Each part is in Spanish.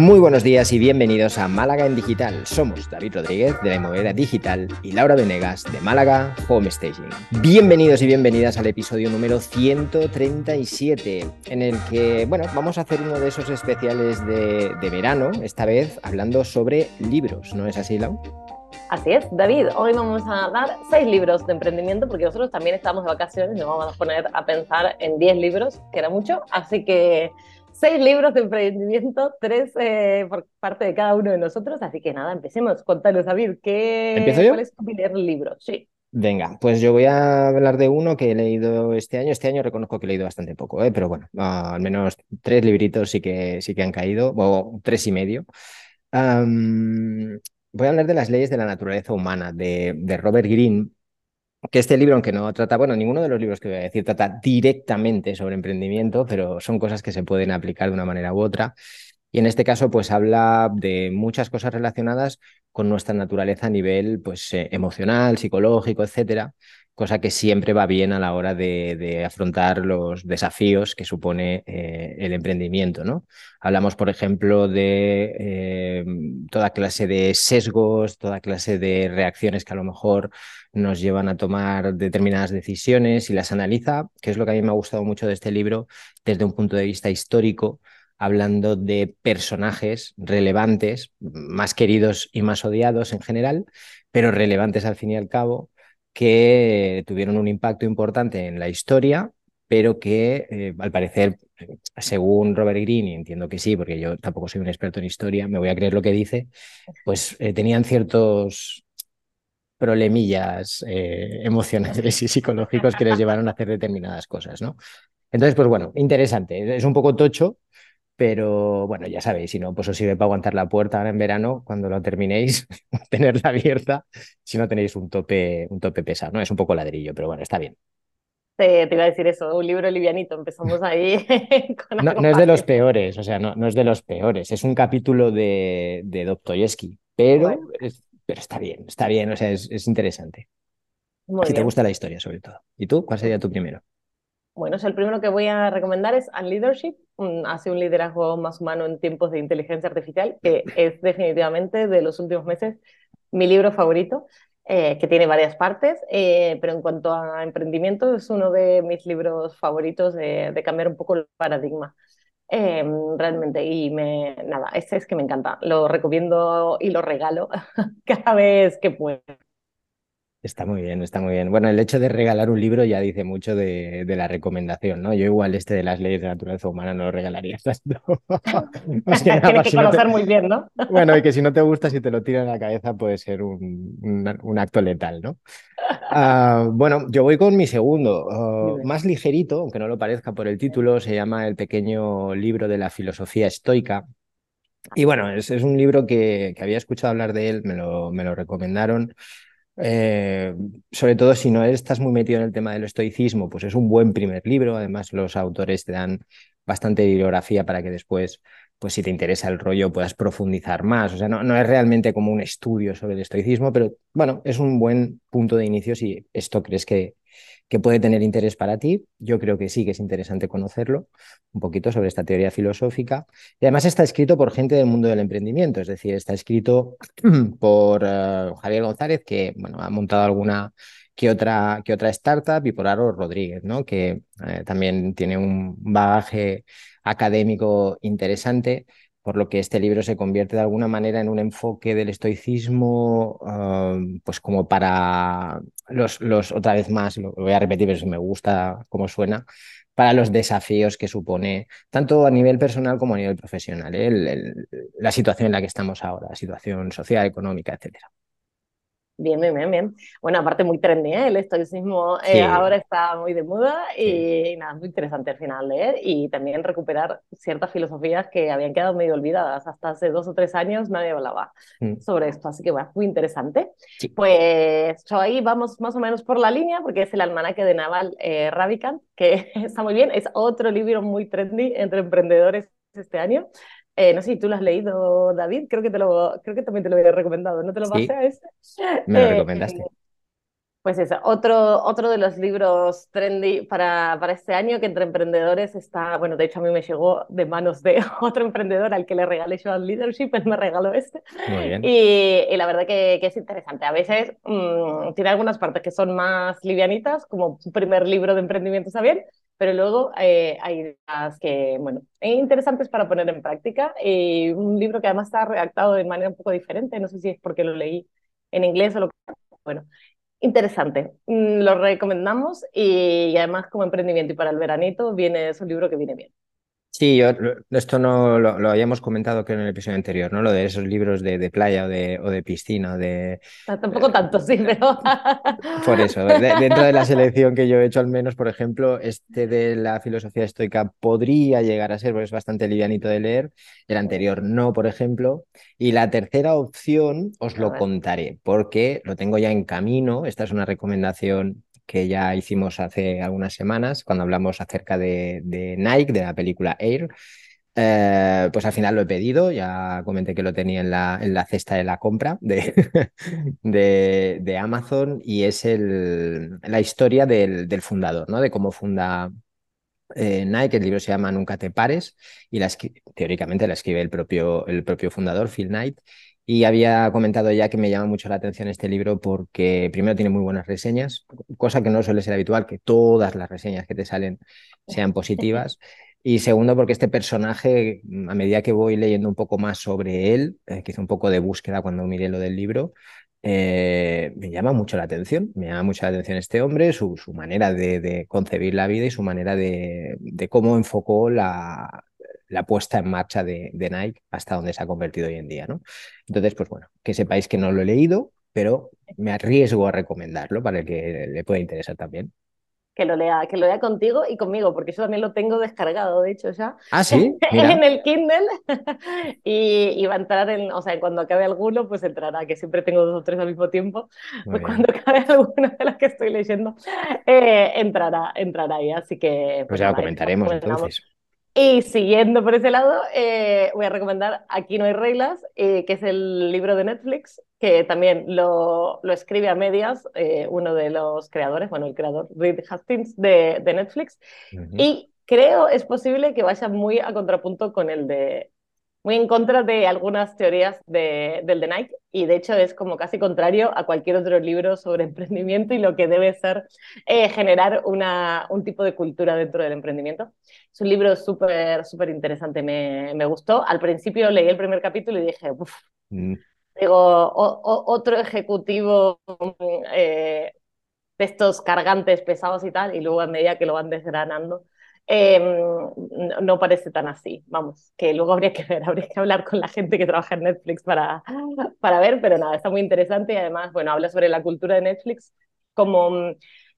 Muy buenos días y bienvenidos a Málaga en Digital. Somos David Rodríguez de la Inmobiliaria Digital y Laura Venegas de Málaga Home Staging. Bienvenidos y bienvenidas al episodio número 137, en el que, bueno, vamos a hacer uno de esos especiales de, de verano, esta vez hablando sobre libros, ¿no es así, Lau? Así es, David, hoy vamos a dar seis libros de emprendimiento porque nosotros también estamos de vacaciones nos vamos a poner a pensar en diez libros, que era mucho, así que seis libros de emprendimiento, tres eh, por parte de cada uno de nosotros, así que nada, empecemos. Contanos, David, ¿qué, ¿Empiezo yo? ¿cuál es tu primer libro? Sí. Venga, pues yo voy a hablar de uno que he leído este año. Este año reconozco que he leído bastante poco, ¿eh? pero bueno, ah, al menos tres libritos sí que, sí que han caído, o tres y medio. Voy a hablar de las leyes de la naturaleza humana, de, de Robert Greene, que este libro, aunque no trata, bueno, ninguno de los libros que voy a decir trata directamente sobre emprendimiento, pero son cosas que se pueden aplicar de una manera u otra. Y en este caso, pues habla de muchas cosas relacionadas con nuestra naturaleza a nivel pues, eh, emocional, psicológico, etcétera, cosa que siempre va bien a la hora de, afrontar los desafíos que supone eh, el emprendimiento, ¿no? Hablamos, por ejemplo, de eh, toda clase de sesgos, toda clase de reacciones que a lo mejor nos llevan a tomar determinadas decisiones y las analiza, que es lo que a mí me ha gustado mucho de este libro desde un punto de vista histórico, hablando de personajes relevantes, más queridos y más odiados en general, pero relevantes al fin y al cabo, que tuvieron un impacto importante en la historia, pero que eh, al parecer, según Robert Greene, y entiendo que sí, porque yo tampoco soy un experto en historia, me voy a creer lo que dice, pues eh, tenían ciertos problemillas eh, emocionales y psicológicos que les llevaron a hacer determinadas cosas, ¿no? Entonces, pues bueno, interesante. Es un poco tocho, pero bueno, ya sabéis, si no, pues os sirve para aguantar la puerta ahora en verano, cuando lo terminéis, tenerla abierta, si no tenéis un tope, un tope pesado, ¿no? Es un poco ladrillo, pero bueno, está bien. Te, te iba a decir eso, un libro livianito, empezamos ahí con No, no es de los peores, o sea, no, no es de los peores, es un capítulo de, de Dostoyevsky, pero, Bueno, es- pero está bien, está bien, o sea, es, es interesante. muy Si te gusta la historia, sobre todo. ¿Y tú? ¿Cuál sería tu primero? Bueno, yo el primero que voy a recomendar es Unleadership, un, hace un liderazgo más humano en tiempos de inteligencia artificial, que es definitivamente de los últimos meses mi libro favorito, eh, que tiene varias partes, eh, pero en cuanto a emprendimiento es uno de mis libros favoritos de, de cambiar un poco el paradigma. Eh, realmente, y me, nada, ese es que me encanta, lo recomiendo y lo regalo cada vez que puedo. Está muy bien, está muy bien. Bueno, el hecho de regalar un libro ya dice mucho de, de la recomendación, ¿no? Yo igual este de las leyes de naturaleza humana no lo regalaría tanto. Nada, Tienes que si no te- conocer muy bien, ¿no? Bueno, y que si no te gusta, si te lo tiran en la cabeza, puede ser un, un- un acto letal, ¿no? Ah, bueno, yo voy con mi segundo, ah, más ligerito, aunque no lo parezca por el título, se llama El pequeño libro de la filosofía estoica. Y bueno, es, es un libro que, que había escuchado hablar de él, me lo, me lo recomendaron. Eh, sobre todo si no estás muy metido en el tema del estoicismo, pues es un buen primer libro. Además, los autores te dan bastante bibliografía para que después, pues si te interesa el rollo, puedas profundizar más. O sea, no, no es realmente como un estudio sobre el estoicismo, pero bueno, es un buen punto de inicio si esto crees que, que puede tener interés para ti. Yo creo que sí que es interesante conocerlo un poquito sobre esta teoría filosófica. Y además está escrito por gente del mundo del emprendimiento, es decir, está escrito por eh, Javier González, que bueno, ha montado alguna que otra, que otra startup, y por Aro Rodríguez, ¿no? que eh, también tiene un bagaje académico interesante, por lo que este libro se convierte de alguna manera en un enfoque del estoicismo, eh, pues como para los, los, otra vez más, lo voy a repetir, pero si me gusta cómo suena, para los desafíos que supone, tanto a nivel personal como a nivel profesional, ¿eh? La situación en la que estamos ahora, la situación social, económica, etcétera. Bien, bien, bien, bien. Bueno, aparte muy trendy, ¿eh? El estoicismo eh, ahora está muy de moda sí. y, nada, muy interesante al final leer y también recuperar ciertas filosofías que habían quedado medio olvidadas. Hasta hace dos o tres años nadie hablaba Mm, sobre esto, así que bueno, muy interesante. sí. Pues yo ahí vamos más o menos por la línea porque es el almanaque de Naval eh, Ravikant, que está muy bien, es otro libro muy trendy entre emprendedores este año. Eh, no sé si tú lo has leído, David, creo que, te lo, creo que también te lo había recomendado, ¿no te lo pasé Sí, a ese? me lo Eh, recomendaste. Pues eso, otro, otro de los libros trendy para, para este año que entre emprendedores está, bueno, de hecho a mí me llegó de manos de otro emprendedor al que le regalé yo al leadership, él me regaló este. Muy bien. Y, y la verdad que, que, es interesante. A veces mmm, tiene algunas partes que son más livianitas, como primer libro de emprendimiento está bien, pero luego eh, hay ideas que, bueno, interesantes para poner en práctica. Y un libro que además está redactado de manera un poco diferente, no sé si es porque lo leí en inglés o lo que... Bueno, interesante. Mm, lo recomendamos y, además como emprendimiento y para el veranito viene, es un libro que viene bien. Sí, yo, esto no lo, lo, habíamos comentado que en el episodio anterior, ¿no? Lo de esos libros de, de playa o de, o de piscina, de... Ah, tampoco tanto, sí, pero... Por eso, de, dentro de la selección que yo he hecho al menos, por ejemplo, este de la filosofía estoica podría llegar a ser, porque es bastante livianito de leer, el anterior no, por ejemplo, y la tercera opción os lo contaré, porque lo tengo ya en camino, esta es una recomendación que ya hicimos hace algunas semanas cuando hablamos acerca de, Nike, de la película Air. Eh, pues al final lo he pedido, ya comenté que lo tenía en la, en la cesta de la compra de, de, de Amazon y es el, la historia del, del, fundador, ¿no? de cómo funda eh, Nike, el libro se llama Nunca te pares y la, teóricamente la escribe el propio, el propio fundador, Phil Knight, y había comentado ya que me llama mucho la atención este libro porque primero tiene muy buenas reseñas, cosa que no suele ser habitual, que todas las reseñas que te salen sean positivas. Y segundo, porque este personaje, a medida que voy leyendo un poco más sobre él, eh, que hice un poco de búsqueda cuando miré lo del libro, eh, me llama mucho la atención. Me llama mucho la atención este hombre, su, manera de, de, concebir la vida y su manera de, de cómo enfocó la, la puesta en marcha de, de, Nike hasta donde se ha convertido hoy en día, ¿no? Entonces, pues bueno, que sepáis que no lo he leído, pero me arriesgo a recomendarlo para el que le pueda interesar también. Que lo lea, que lo lea contigo y conmigo, porque yo también lo tengo descargado, de hecho, ya. Ah, sí. en el Kindle. y, y, va a entrar en, o sea, cuando acabe alguno, pues entrará, que siempre tengo dos o tres al mismo tiempo. Muy pues bien. cuando acabe alguna de las que estoy leyendo, eh, entrará, entrará ahí. Así que. Pues, pues ya lo comentaremos entonces. Y siguiendo por ese lado, eh, voy a recomendar Aquí no hay reglas, eh, que es el libro de Netflix, que también lo, lo escribe a medias eh, uno de los creadores, bueno, el creador Reed Hastings de, de Netflix. Uh -huh. Y creo es posible que vaya muy a contrapunto con el de, muy en contra de algunas teorías de, del de Nike y de hecho es como casi contrario a cualquier otro libro sobre emprendimiento y lo que debe ser eh, generar una, un tipo de cultura dentro del emprendimiento. Es un libro súper, súper interesante, me, me, gustó. Al principio leí el primer capítulo y dije, uff, mm. digo, o, o, otro ejecutivo eh, de estos cargantes pesados y tal, y luego a medida que lo van desgranando, eh, no parece tan así. Vamos, que luego habría que ver, habría que hablar con la gente que trabaja en Netflix para, para ver, pero nada, está muy interesante y además, bueno, habla sobre la cultura de Netflix, cómo,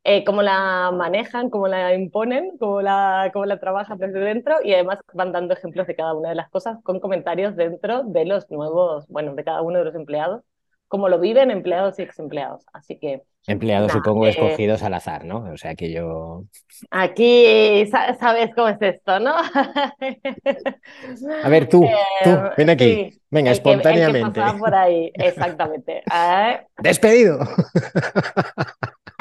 eh, cómo la manejan, cómo la imponen, cómo la, cómo la trabajan desde dentro y además van dando ejemplos de cada una de las cosas con comentarios dentro de los nuevos, bueno, de cada uno de los empleados, cómo lo viven empleados y ex empleados. Así que Empleados, supongo, eh, escogidos al azar, ¿no? O sea que yo. Aquí sabes cómo es esto, ¿no? A ver, tú, tú, ven aquí. Sí, Venga, el espontáneamente. Que, el que por ahí, exactamente. Despedido.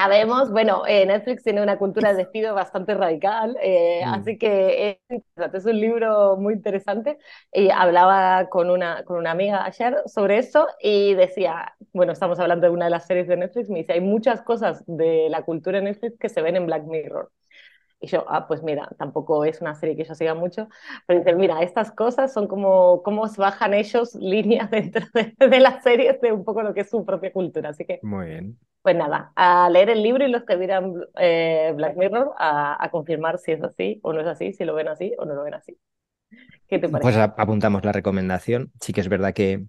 Sabemos, bueno, eh, Netflix tiene una cultura de despido bastante radical, eh, mm. así que es, es, un libro muy interesante. Y hablaba con una, con una amiga ayer sobre eso y decía, bueno, estamos hablando de una de las series de Netflix, me dice, hay muchas cosas de la cultura de Netflix que se ven en Black Mirror. Y yo, ah, pues mira, tampoco es una serie que yo siga mucho, pero dicen, mira, estas cosas son como cómo bajan ellos líneas dentro de, de las series de un poco lo que es su propia cultura. Así que, muy bien. Pues nada, a leer el libro y los que miran eh, Black Mirror a, a, confirmar si es así o no es así, si lo ven así o no lo ven así. ¿Qué te parece? Pues apuntamos la recomendación. Sí que es verdad que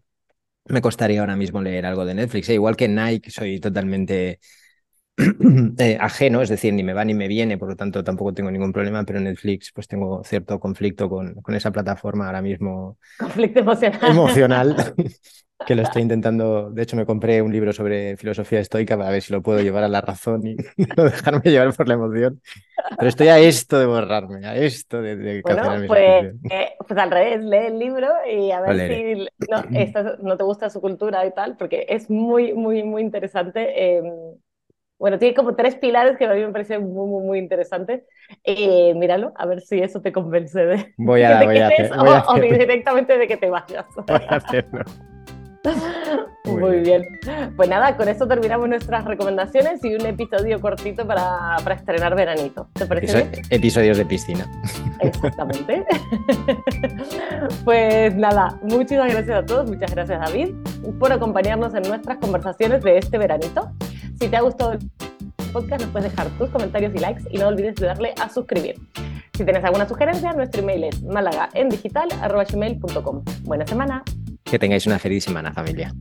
me costaría ahora mismo leer algo de Netflix. ¿eh? Igual que Nike, soy totalmente eh, ajeno, es decir, ni me va ni me viene, por lo tanto tampoco tengo ningún problema, pero Netflix pues tengo cierto conflicto con, con esa plataforma ahora mismo. Conflicto emocional. Emocional, que lo estoy intentando, de hecho me compré un libro sobre filosofía estoica para ver si lo puedo llevar a la razón y no dejarme llevar por la emoción, pero estoy a esto de borrarme, a esto de, de bueno, cancelar pues, eh, pues al revés, lee el libro y a ver si no, no, te gusta su cultura y tal, porque es muy, muy, muy interesante. Eh, Bueno, tiene como tres pilares que a mí me parecen muy, muy, muy interesantes. Eh, míralo, a ver si eso te convence de, voy a, que te voy a quedes hacer, voy a o, directamente de que te vayas. voy a hacerlo. Muy Muy bien. Pues nada, con esto terminamos nuestras recomendaciones y un episodio cortito para, para estrenar veranito. ¿Te parece Episo- bien? Episodios de piscina. Exactamente. pues nada, muchísimas gracias a todos, muchas gracias David por acompañarnos en nuestras conversaciones de este veranito. Si te ha gustado el podcast, nos puedes dejar tus comentarios y likes y no olvides de darle a suscribir. Si tienes alguna sugerencia, nuestro email es malagaendigital.com. Buena semana. Que tengáis una feliz semana, familia.